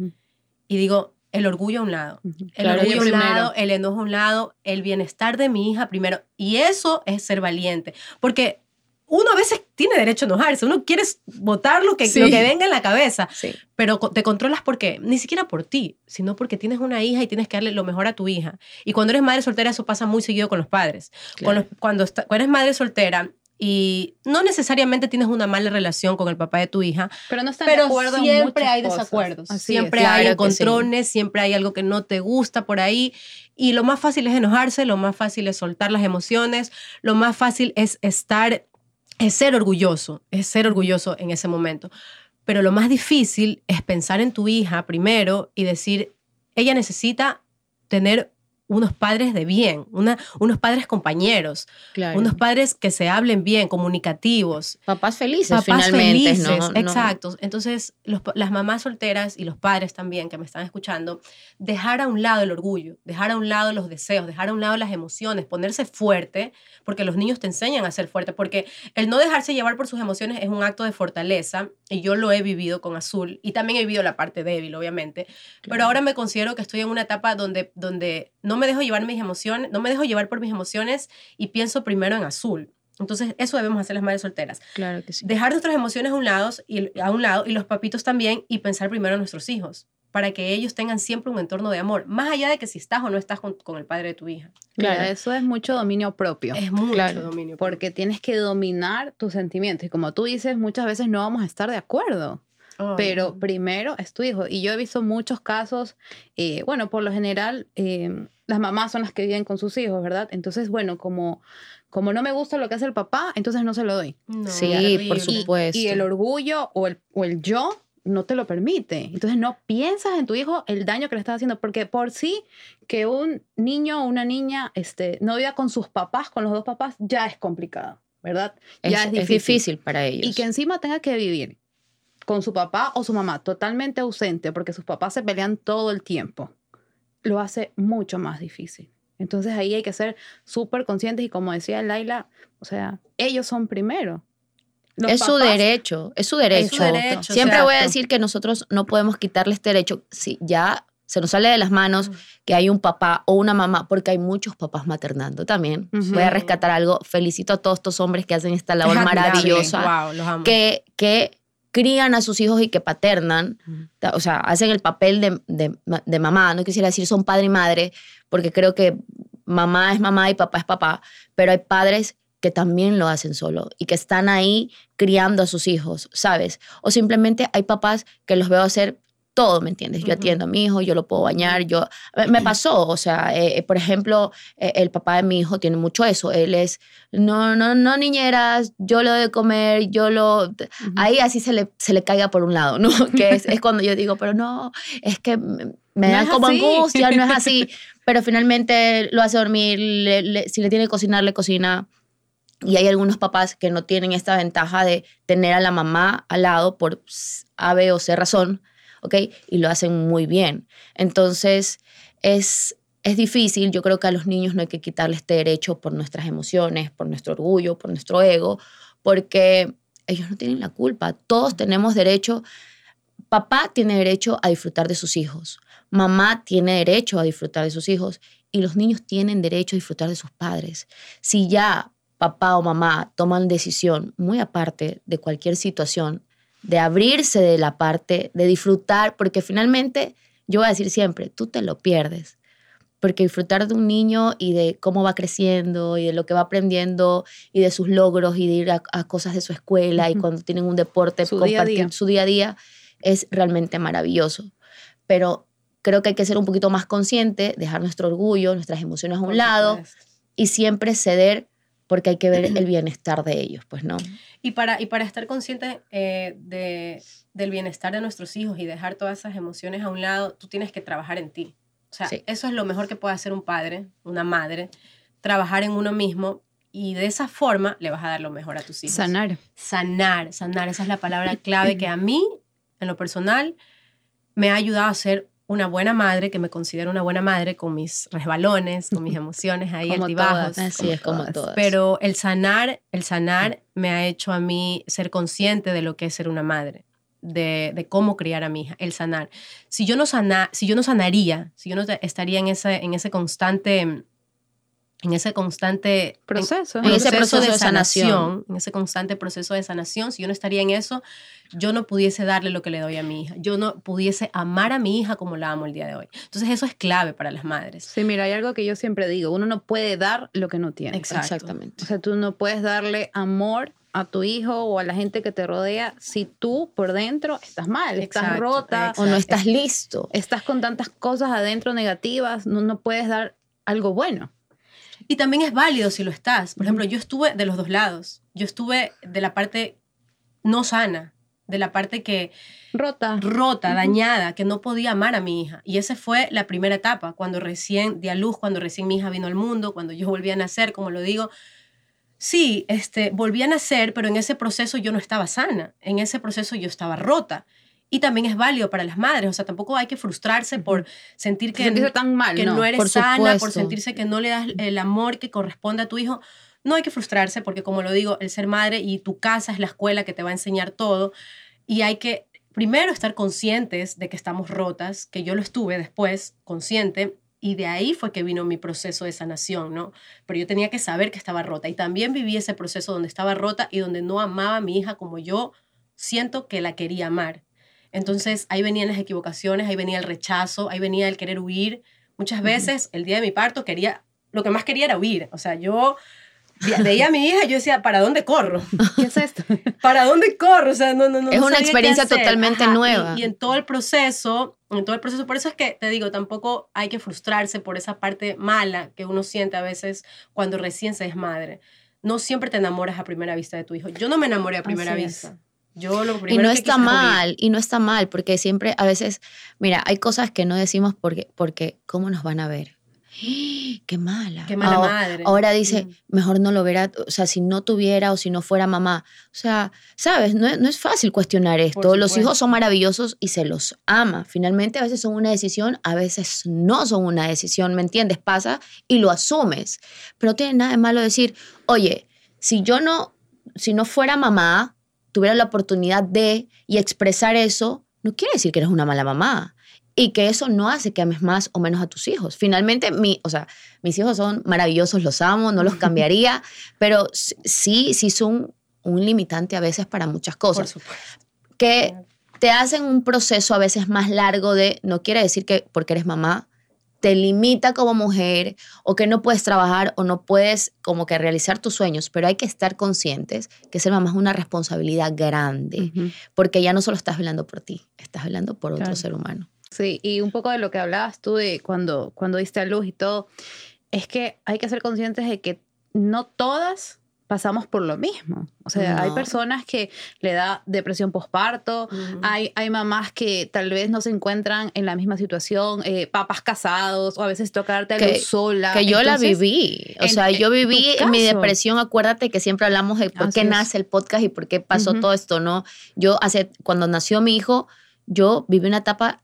y digo, el orgullo a un lado. El Claro, orgullo a un primero. lado, el enojo a un lado, el bienestar de mi hija primero. Y eso es ser valiente. Porque uno a veces tiene derecho a enojarse, uno quiere votar lo que, Sí. lo que venga en la cabeza, Sí. pero te controlas por qué? Ni siquiera por ti, sino porque tienes una hija y tienes que darle lo mejor a tu hija. Y cuando eres madre soltera, eso pasa muy seguido con los padres. Con Claro. los- cuando, está- cuando eres madre soltera y no necesariamente tienes una mala relación con el papá de tu hija, Pero no están de pero acuerdo en siempre hay cosas. desacuerdos. Así siempre es. hay Claro que sí. encontrones, siempre hay algo que no te gusta por ahí. Y lo más fácil es enojarse, lo más fácil es soltar las emociones, lo más fácil es estar, es ser orgulloso, es ser orgulloso en ese momento. Pero lo más difícil es pensar en tu hija primero y decir, ella necesita tener unos padres de bien, una, unos padres compañeros, Claro. unos padres que se hablen bien, comunicativos. papás felices Papás finalmente, felices, ¿no? No- exacto. Entonces, los las mamás solteras y los padres también que me están escuchando, dejar a un lado el orgullo, dejar a un lado los deseos, dejar a un lado las emociones, ponerse fuerte, porque los niños te enseñan a ser fuerte, porque el no dejarse llevar por sus emociones es un acto de fortaleza, y yo lo he vivido con Azul, y también he vivido la parte débil, obviamente, pero ahora me considero que estoy en una etapa donde, donde no me dejo llevar mis emociones, no me dejo llevar por mis emociones y pienso primero en Azul. Entonces, eso debemos hacer las madres solteras Claro que sí. dejar nuestras emociones a un lado y a un lado y los papitos también y pensar primero en nuestros hijos para que ellos tengan siempre un entorno de amor, más allá de que si estás o no estás con, con el padre de tu hija. Claro. eso es mucho dominio propio. Es mucho Claro, dominio. Porque tienes que dominar tus sentimientos. Y como tú dices, muchas veces no vamos a estar de acuerdo. Pero primero es tu hijo. Y yo he visto muchos casos, eh, bueno, por lo general, eh, las mamás son las que viven con sus hijos, ¿verdad? Entonces, bueno, como, como no me gusta lo que hace el papá, entonces no se lo doy. No, Sí, por Y- supuesto. Y, el orgullo o el, o el yo no te lo permite. Entonces no piensas en tu hijo el daño que le estás haciendo, porque por sí que un niño o una niña este, no viva con sus papás, con los dos papás, ya es complicado, ¿verdad? Es, Ya es difícil para ellos. Y que encima tenga que vivir con su papá o su mamá totalmente ausente porque sus papás se pelean todo el tiempo, lo hace mucho más difícil. Entonces ahí hay que ser súper conscientes y como decía Laila, o sea, ellos son primero. Los es su derecho, es su derecho. derecho, Siempre voy a decir que nosotros no podemos quitarle este derecho. Si ya se nos sale de las manos que hay un papá o una mamá, porque hay muchos papás maternando también. Voy a rescatar algo. Felicito a todos estos hombres que hacen esta labor Es maravillosa, Wow, los amo. que, que crían a sus hijos y que paternan, o sea, hacen el papel de, de- de mamá. No quisiera decir son padre y madre, porque creo que mamá es mamá y papá es papá, pero hay padres que también lo hacen solo y que están ahí criando a sus hijos, ¿sabes? O simplemente hay papás que los veo hacer todo, ¿me entiendes? Yo Ujú. atiendo a mi hijo, yo lo puedo bañar, yo... Me pasó, o sea, eh, eh, por ejemplo, eh, el papá de mi hijo tiene mucho eso. Él es, no, no, no niñeras, yo lo de comer, yo lo... Ujú. Ahí así se le, se le caiga por un lado, ¿no? *laughs* Que es, es cuando yo digo, pero no, es que me No da es como así. angustia, no es así. *laughs* Pero finalmente lo hace dormir, le- le- si le tiene que cocinar, le cocina. Y hay algunos papás que no tienen esta ventaja de tener a la mamá al lado por A, B o C razón, ¿ok? Y lo hacen muy bien. Entonces, es, es difícil. Yo creo que a los niños no hay que quitarle este derecho por nuestras emociones, por nuestro orgullo, por nuestro ego, porque ellos no tienen la culpa. Todos tenemos derecho. Papá tiene derecho a disfrutar de sus hijos. Mamá tiene derecho a disfrutar de sus hijos. Y los niños tienen derecho a disfrutar de sus padres. Si ya papá o mamá toman decisión, muy aparte de cualquier situación, de abrirse de la parte, de disfrutar, porque finalmente, yo voy a decir siempre, tú te lo pierdes. Porque disfrutar de un niño y de cómo va creciendo y de lo que va aprendiendo y de sus logros y de ir a, a cosas de su escuela y cuando tienen un deporte, Su día compartir día. su día a día, es realmente maravilloso. Pero creo que hay que ser un poquito más consciente, dejar nuestro orgullo, nuestras emociones a un lado y siempre ceder porque hay que ver el *clears throat* bienestar de ellos, pues no. Y para, y para estar consciente eh, de, del bienestar de nuestros hijos y dejar todas esas emociones a un lado, tú tienes que trabajar en ti. O sea, Sí. eso es lo mejor que puede hacer un padre, una madre, trabajar en uno mismo y de esa forma le vas a dar lo mejor a tus hijos. Sanar. Sanar, sanar, esa es la palabra clave que a mí, en lo personal, me ha ayudado a ser una buena madre, que me considero una buena madre con mis resbalones, con mis *laughs* emociones ahí Como altibajos. todas. Así como es como todas. todas. Pero el sanar, el sanar me ha hecho a mí ser consciente de lo que es ser una madre, de, de cómo criar a mi hija, el sanar. Si yo no, sana, si yo no sanaría, si yo no te- estaría en ese, en ese constante, en ese constante en- Proceso. En ese proceso de sanación. en ese constante proceso de sanación, si yo no estaría en eso, yo no pudiese darle lo que le doy a mi hija, yo no pudiese amar a mi hija como la amo el día de hoy. Entonces eso es clave para las madres. Sí, mira, hay algo que yo siempre digo, uno no puede dar lo que no tiene. Exacto. Exactamente. O sea, tú no puedes darle amor a tu hijo o a la gente que te rodea si tú por dentro estás mal, estás Exacto, rota, exacto. O no estás listo. estás con tantas cosas adentro negativas, no, no puedes dar algo bueno. Y también es válido si lo estás. Por ejemplo, yo estuve de los dos lados. Yo estuve de la parte no sana. de la parte que Rota. rota, dañada, que no podía amar a mi hija. Y esa fue la primera etapa, cuando recién di a luz, cuando recién mi hija vino al mundo, cuando yo volví a nacer, como lo digo. Sí, este, volví a nacer, pero en ese proceso yo no estaba sana, en ese proceso yo estaba rota. Y también es válido para las madres, o sea, tampoco hay que frustrarse por sentir Que que, sentirse tan mal, que ¿no? no, eres por sana, por sentirse que no le das el amor que corresponde a tu hijo. No hay que frustrarse porque, como lo digo, el ser madre y tu casa es la escuela que te va a enseñar todo. Y hay que, primero, estar conscientes de que estamos rotas, que yo lo estuve después, consciente, y de ahí fue que vino mi proceso de sanación, ¿no? Pero yo tenía que saber que estaba rota. Y también viví ese proceso donde estaba rota y donde no amaba a mi hija como yo siento que la quería amar. Entonces ahí venían las equivocaciones, ahí venía el rechazo, ahí venía el querer huir. Muchas veces el día de mi parto quería, lo que más quería era huir. O sea, yo ve- veía a mi hija y yo decía, ¿para dónde corro? *laughs* ¿Qué es esto? ¿Para dónde corro? O sea, no, no, no. Es no una experiencia totalmente Ajá, nueva. Y, en todo el proceso, en todo el proceso, por eso es que te digo, tampoco hay que frustrarse por esa parte mala que uno siente a veces cuando recién se es madre. No siempre te enamoras a primera vista de tu hijo. Yo no me enamoré a primera Así es. Vista. Yo lo Y no que está mal, y no está mal, porque siempre, a veces, mira, hay cosas que no decimos porque, porque ¿cómo nos van a ver? *gasps* ¡Qué mala! Qué mala ahora, madre. ahora dice, Mm. mejor no lo verá, o sea, si no tuviera o si no fuera mamá. O sea, sabes, no, es- no es fácil cuestionar esto. Los hijos son maravillosos y se los ama. Finalmente, a veces son una decisión, a veces no son una decisión, ¿me entiendes? Pasa y lo asumes. Pero no tiene nada de malo decir, oye, si yo no, si no fuera mamá, tuviera la oportunidad de y expresar eso, no quiere decir que eres una mala mamá. Y que eso no hace que ames más o menos a tus hijos. Finalmente, mi, o sea, mis hijos son maravillosos, los amo, no los cambiaría, pero sí, sí son un limitante a veces para muchas Por cosas. supuesto. Que te hacen un proceso a veces más largo de, no quiere decir que porque eres mamá, te limita como mujer o que no puedes trabajar o no puedes como que realizar tus sueños, pero hay que estar conscientes que ser mamá es una responsabilidad grande, porque ya no solo estás velando por ti, estás velando por otro Claro. ser humano. Sí, y un poco de lo que hablabas tú de cuando, cuando diste a luz y todo, es que hay que ser conscientes de que no todas pasamos por lo mismo. O sea, hay No. personas que le da depresión postparto, Ujú. hay, hay mamás que tal vez no se encuentran en la misma situación, eh, papás casados, o a veces toca darte a Que- luz sola. Que yo la Entonces, viví. O en- sea, yo viví en mi depresión. Acuérdate que siempre hablamos de por Así qué es. nace el podcast y por qué pasó Ujú. todo esto, ¿no? Yo hace, cuando nació mi hijo, yo viví una etapa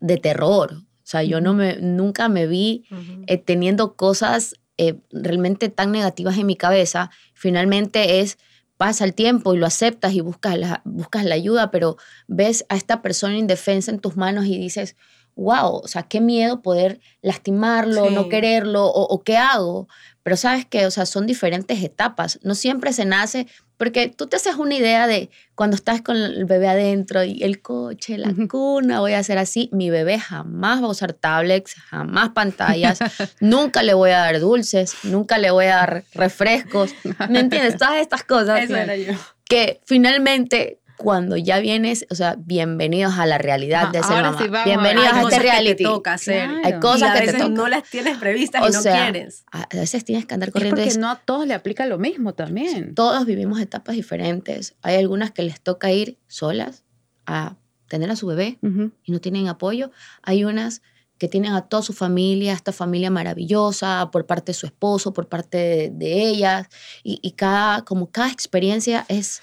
de terror. O sea, yo no me, nunca me vi eh, teniendo cosas eh, realmente tan negativas en mi cabeza. Finalmente es, pasa el tiempo y lo aceptas y buscas la, buscas la ayuda, pero ves a esta persona indefensa en tus manos y dices, wow, o sea, qué miedo poder lastimarlo, no quererlo, o, o qué hago. Pero sabes que, o sea, son diferentes etapas. No siempre se nace, porque tú te haces una idea de cuando estás con el bebé adentro y el coche, la cuna, voy a hacer así. Mi bebé jamás va a usar tablets, jamás pantallas, *laughs* nunca le voy a dar dulces, nunca le voy a dar refrescos. ¿Me *laughs* entiendes? Todas estas cosas Eso era yo. que finalmente cuando ya vienes, o sea, bienvenidos a la realidad de Ah, ser ahora mamá. sí a- bienvenidos Hay a cosas este que te reality. toca hacer. Claro. Hay cosas y a que te tocan. no las tienes previstas O y no sea, quieres. A a veces tienes que andar Es corriendo. y porque es- no a todos le aplica lo mismo también. Todos vivimos etapas diferentes. Hay algunas que les toca ir solas a tener a su bebé Ujú. y no tienen apoyo. Hay unas que tienen a toda su familia, esta familia maravillosa, por parte de su esposo, por parte de, de ellas. Y, y cada, como cada experiencia es,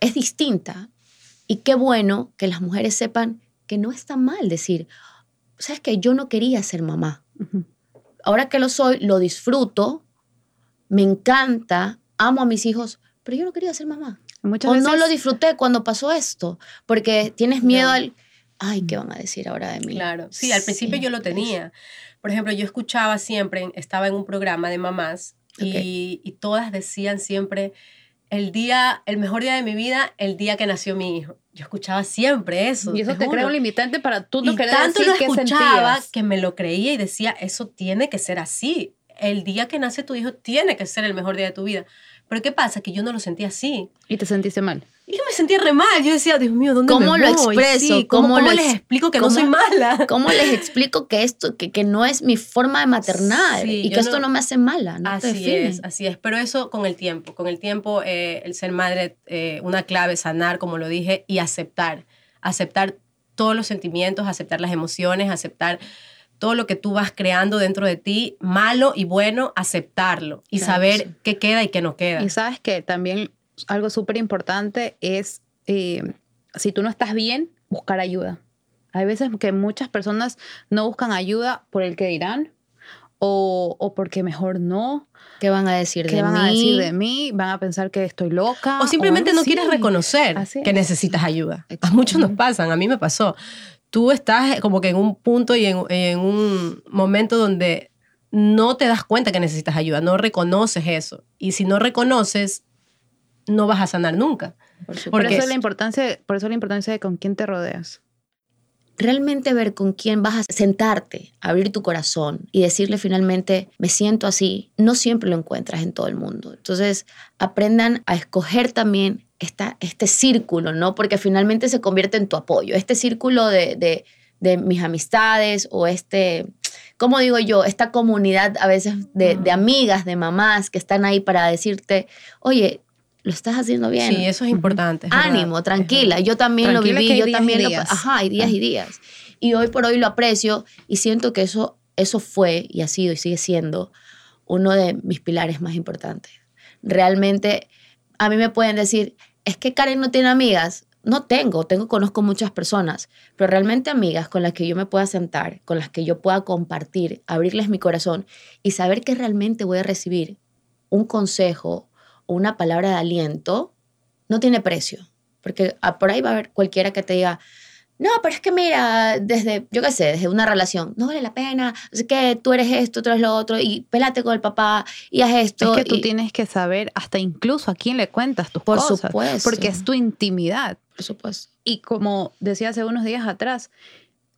es distinta. Y qué bueno que las mujeres sepan que no está mal decir, sabes que yo no quería ser mamá. Ahora que lo soy, lo disfruto, me encanta, amo a mis hijos, pero yo no quería ser mamá. Muchas O veces no lo disfruté cuando pasó esto, porque tienes miedo No. al, ay, ¿qué van a decir ahora de mí? Claro, sí, al principio Sí, yo lo tenía. Por ejemplo, yo escuchaba siempre, estaba en un programa de mamás y, y todas decían siempre, el día, el mejor día de mi vida, el día que nació mi hijo. Yo escuchaba siempre eso. Y eso te, crea un limitante para tú no y querer tanto decir lo escuchaba sentías. que me lo creía y decía, eso tiene que ser así. El día que nace tu hijo tiene que ser el mejor día de tu vida. Pero ¿qué pasa? Que yo no lo sentía así. Y te sentiste mal. Y yo me sentía re mal. Yo decía, Dios mío, ¿dónde ¿Cómo me lo voy? expreso? Sí, ¿Cómo, ¿Cómo cómo les ex- explico que no soy mala? *laughs* ¿Cómo les explico que esto, que, que no es mi forma de maternar Sí, y que esto no- no me hace mala? No te así define. es, así es. Pero eso con el tiempo. Con el tiempo, eh, el ser madre, eh, una clave, sanar, como lo dije, y aceptar. Aceptar todos los sentimientos, aceptar las emociones, aceptar todo lo que tú vas creando dentro de ti, malo y bueno, aceptarlo y Claro, saber sí. qué queda y qué no queda. Y sabes que también algo súper importante es, eh, si tú no estás bien, buscar ayuda. Hay veces que muchas personas no buscan ayuda por el que dirán o, o porque mejor no. ¿Qué van a decir ¿Qué de van mí? a decir de mí? Van a pensar que estoy loca. O simplemente no quieres reconocer que es. necesitas ayuda. A muchos nos pasan, a mí me pasó. Tú estás como que en un punto y en, en un momento donde no te das cuenta que necesitas ayuda, no reconoces eso. Y si no reconoces, no vas a sanar nunca. Por eso, es- la importancia, por eso la importancia de con quién te rodeas. realmente ver con quién vas a sentarte, abrir tu corazón y decirle finalmente, me siento así, no siempre lo encuentras en todo el mundo. Entonces, aprendan a escoger también esta, este círculo, ¿no? Porque finalmente se convierte en tu apoyo, este círculo de, de, de mis amistades o este, ¿cómo digo yo? Esta comunidad a veces de, de amigas, de mamás que están ahí para decirte, oye, lo estás haciendo bien. Sí, eso es importante. es verdad, Ánimo, es tranquila. verdad. Yo también Tranquila lo viví, yo también lo... Ajá, hay días y días. Y hoy por hoy lo aprecio y siento que eso, eso fue y ha sido y sigue siendo uno de mis pilares más importantes. Realmente, a mí me pueden decir, es que Karen no tiene amigas. No tengo, tengo, conozco muchas personas, pero realmente amigas con las que yo me pueda sentar, con las que yo pueda compartir, abrirles mi corazón y saber que realmente voy a recibir un consejo o una palabra de aliento, no tiene precio. Porque ah, por ahí va a haber cualquiera que te diga, no, pero es que mira, desde, yo qué sé, desde una relación, no vale la pena, es que tú eres esto, tú eres lo otro, y pelate con el papá, y haz esto. Es que tú tienes que saber hasta incluso a quién le cuentas tus Por cosas. supuesto. Porque es tu intimidad. Por supuesto. Y como decía hace unos días atrás,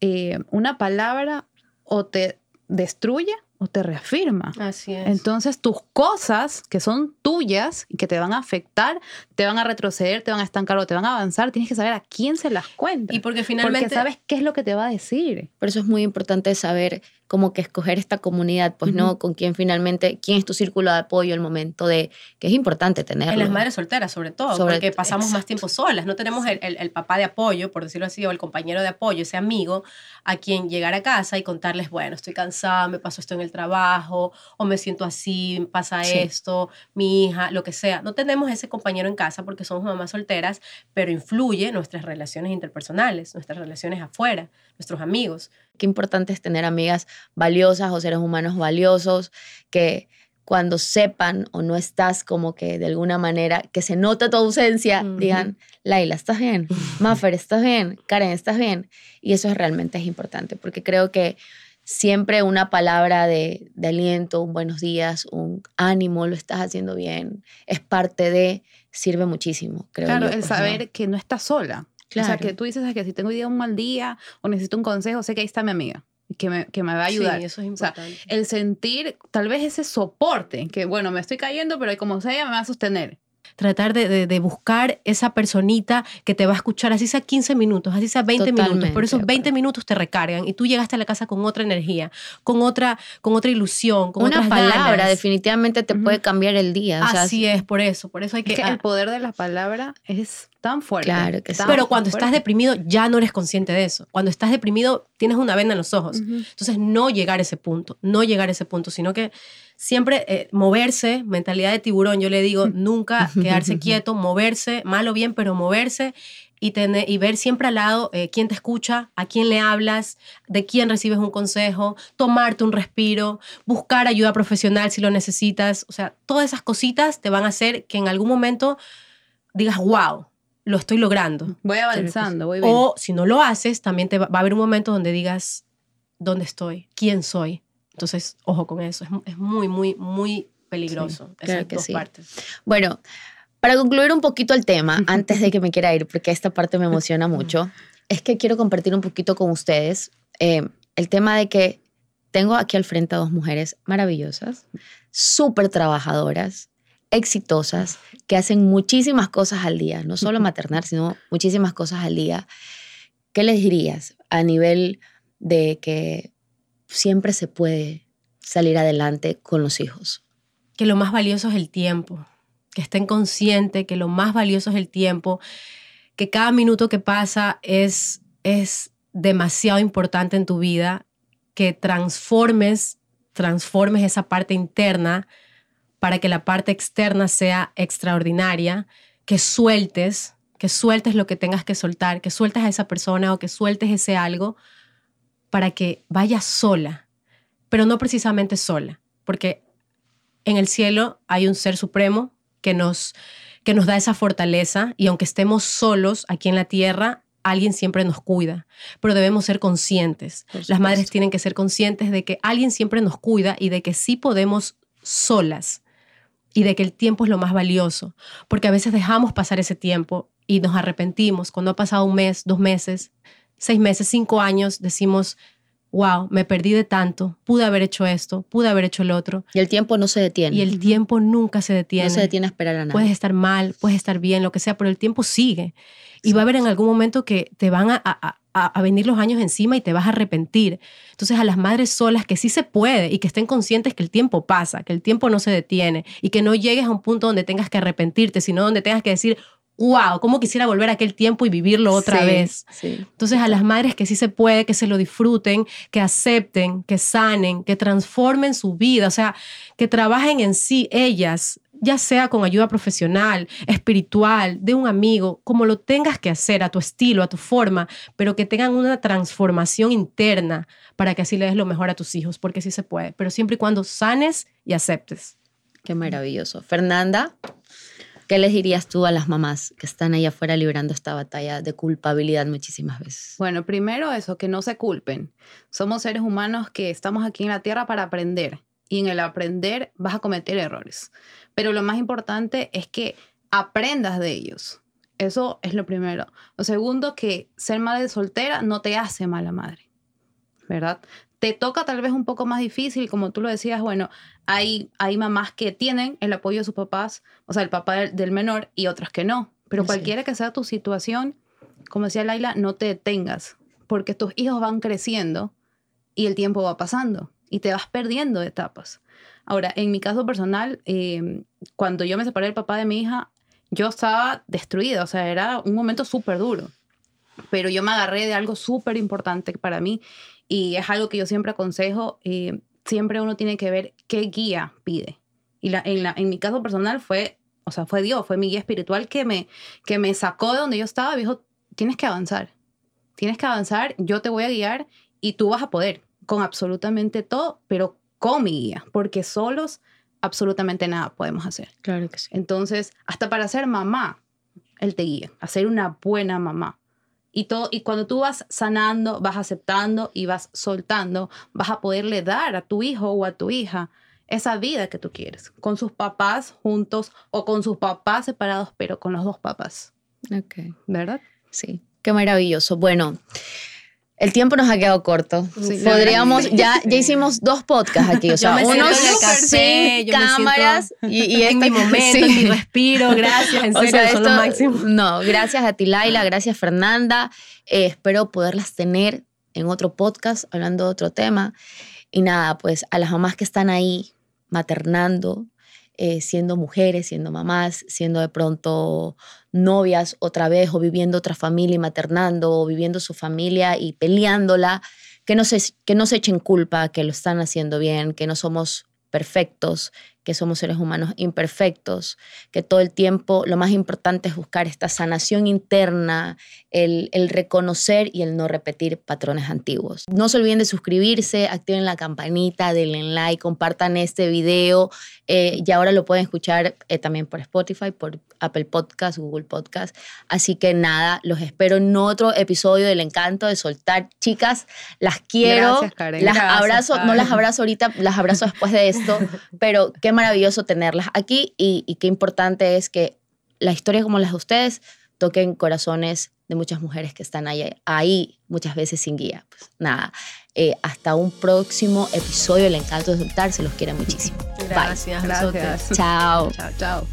eh, una palabra o te destruye o te reafirma. Así es. Entonces tus cosas que son tuyas y que te van a afectar, te van a retroceder, te van a estancar o te van a avanzar, tienes que saber a quién se las cuentas. y porque finalmente... porque sabes qué es lo que te va a decir. Por eso es muy importante saber como que escoger esta comunidad, pues no, con quién finalmente, quién es tu círculo de apoyo el momento de, que es importante tenerlo. En las madres solteras, sobre todo, Sobre porque pasamos más tiempo solas. No tenemos el, el- el papá de apoyo, por decirlo así, o el compañero de apoyo, ese amigo a quien llegar a casa y contarles, bueno, estoy cansada, me pasó esto en el trabajo, o me siento así, pasa Sí. esto, mi hija, lo que sea. No tenemos ese compañero en casa porque somos mamás solteras, pero influye nuestras relaciones interpersonales, nuestras relaciones afuera, nuestros amigos. Qué importante es tener amigas valiosas o seres humanos valiosos que cuando sepan o no estás como que de alguna manera, que se nota tu ausencia, digan, Laila, ¿estás bien? *laughs* Maffer, ¿estás bien? Karen, ¿estás bien? Y eso es realmente es importante porque creo que siempre una palabra de, de aliento, un buenos días, un ánimo, lo estás haciendo bien, es parte de, sirve muchísimo, creo Claro, yo, el ¿no? saber que no estás sola. O sea, que tú dices "Es que si tengo hoy día un mal día o necesito un consejo, sé que ahí está mi amiga, que me, que me va a ayudar. Sí, eso es O sea, importante. el sentir tal vez ese soporte, que bueno, me estoy cayendo, pero como sea, me va a sostener. Tratar de, de- de buscar esa personita que te va a escuchar, así sea 15 minutos, así sea 20 minutos, pero esos de 20 acuerdo. minutos te recargan y tú llegaste a la casa con otra energía, con otra, con otra ilusión, con Una otras palabra ganas. definitivamente te puede cambiar el día. o sea, Así es, por eso, por eso hay que... Es que ah, el poder de la palabra es tan fuerte. Claro que sí. pero cuando estás deprimido ya no eres consciente de eso. Cuando estás deprimido tienes una venda en los ojos. Entonces, no llegar a ese punto, no llegar a ese punto, sino que siempre eh, moverse, mentalidad de tiburón, yo le digo, nunca *laughs* quedarse quieto, moverse, mal o bien, pero moverse y, tener, y ver siempre al lado eh, quién te escucha, a quién le hablas, de quién recibes un consejo, tomarte un respiro, buscar ayuda profesional si lo necesitas. O sea, todas esas cositas te van a hacer que en algún momento digas, wow, lo estoy logrando. Voy avanzando, voy bien. O si no lo haces, también te va, va a haber un momento donde digas, ¿dónde estoy? ¿Quién soy? Entonces, ojo con eso. Es, es muy, muy, muy peligroso. claro esas que dos sí. partes. Bueno, para concluir un poquito el tema, antes de que me quiera ir, porque esta parte me emociona mucho, es que quiero compartir un poquito con ustedes eh, el tema de que tengo aquí al frente a dos mujeres maravillosas, súper trabajadoras, exitosas que hacen muchísimas cosas al día, no solo maternar, sino muchísimas cosas al día. ¿Qué les dirías a nivel de que siempre se puede salir adelante con los hijos? Que lo más valioso es el tiempo, que estén conscientes que lo más valioso es el tiempo, que cada minuto que pasa es, es demasiado importante en tu vida, que transformes, transformes esa parte interna para que la parte externa sea extraordinaria, que sueltes, que sueltes lo que tengas que soltar, que sueltes a esa persona o que sueltes ese algo para que vayas sola, pero no precisamente sola, porque en el cielo hay un ser supremo que nos, que nos da esa fortaleza y aunque estemos solos aquí en la tierra, alguien siempre nos cuida, pero debemos ser conscientes. Las madres tienen que ser conscientes de que alguien siempre nos cuida y de que sí podemos solas y de que el tiempo es lo más valioso, porque a veces dejamos pasar ese tiempo y nos arrepentimos. Cuando ha pasado un mes, dos meses, seis meses, cinco años, decimos, wow, me perdí de tanto, pude haber hecho esto, pude haber hecho el otro. Y el tiempo no se detiene. Y el tiempo nunca se detiene. No se detiene a esperar a nada. Puedes estar mal, puedes estar bien, lo que sea, pero el tiempo sigue. Y va a haber en algún momento que te van a, a, a, venir los años encima y te vas a arrepentir. Entonces a las madres solas que sí se puede y que estén conscientes que el tiempo pasa, que el tiempo no se detiene y que no llegues a un punto donde tengas que arrepentirte, sino donde tengas que decir, wow, cómo quisiera volver a aquel tiempo y vivirlo otra vez. Entonces a las madres que sí se puede, que se lo disfruten, que acepten, que sanen, que transformen su vida, o sea, que trabajen en sí ellas, ya sea con ayuda profesional, espiritual, de un amigo, como lo tengas que hacer a tu estilo, a tu forma, pero que tengan una transformación interna para que así le des lo mejor a tus hijos, porque sí se puede, pero siempre y cuando sanes y aceptes. Qué maravilloso. Fernanda. ¿Qué les dirías tú a las mamás que están ahí afuera librando esta batalla de culpabilidad muchísimas veces? Bueno, primero eso, que no se culpen. Somos seres humanos que estamos aquí en la Tierra para aprender y en el aprender vas a cometer errores. Pero lo más importante es que aprendas de ellos. Eso es lo primero. Lo segundo, que ser madre soltera no te hace mala madre, ¿verdad? Te toca tal vez un poco más difícil, como tú lo decías, bueno, hay, hay mamás que tienen el apoyo de sus papás, o sea, el papá del, menor, y otras que no. Pero cualquiera que sea tu situación, como decía Laila, no te detengas, porque tus hijos van creciendo y el tiempo va pasando y te vas perdiendo etapas. Ahora, en mi caso personal, em, cuando yo me separé del papá de mi hija, yo estaba destruida, o sea, era un momento súper duro. Pero yo me agarré de algo súper importante para mí y es algo que yo siempre aconsejo, eh, siempre uno tiene que ver qué guía pide. Y la, en, la, en mi caso personal fue, o sea, fue Dios, fue mi guía espiritual que me, que me sacó de donde yo estaba y dijo, tienes que avanzar, tienes que avanzar, yo te voy a guiar y tú vas a poder con absolutamente todo, pero con mi guía, porque solos absolutamente nada podemos hacer. Claro que sí. Entonces, hasta para ser mamá, él te guía, a ser una buena mamá. Y, todo, y cuando tú vas sanando, vas aceptando y vas soltando, vas a poderle dar a tu hijo o a tu hija esa vida que tú quieres, con sus papás juntos o con sus papás separados, pero con los dos papás. Ok. ¿Verdad? Sí, qué maravilloso. Bueno, el tiempo nos ha quedado corto. Podríamos, ya, ya hicimos dos podcasts aquí, o *laughs* sea, uno sin cámaras y, y *laughs* en mi momento, en mi respiro, gracias, en *laughs* serio, o lo máximo. No, gracias a ti Laila, gracias Fernanda, eh, espero poderlas tener en otro podcast hablando de otro tema. Y nada, pues a las mamás que están ahí maternando, eh, siendo mujeres, siendo mamás, siendo de pronto novias otra vez o viviendo otra familia y maternando o viviendo su familia y peleándola, que no se, que no se echen culpa, que lo están haciendo bien, que no somos perfectos, que somos seres humanos imperfectos, que todo el tiempo lo más importante es buscar esta sanación interna, el, reconocer y el no repetir patrones antiguos. No se olviden de suscribirse, activen la campanita, denle like, compartan este video eh, y ahora lo pueden escuchar eh, también por Spotify, por Apple Podcast, Google Podcast. Así que nada, los espero en otro episodio del encanto de soltar. Chicas, las quiero. Gracias, Las abrazo, no las abrazo ahorita, las abrazo después de esto, *laughs* pero qué maravilloso tenerlas aquí y, qué importante es que las historias como las de ustedes toquen corazones de muchas mujeres que están ahí, ahí muchas veces sin guía. Pues nada, eh, hasta un próximo episodio. El encanto de soltar, se los quiere muchísimo. Gracias. Gracias. Chao. Chao, chao.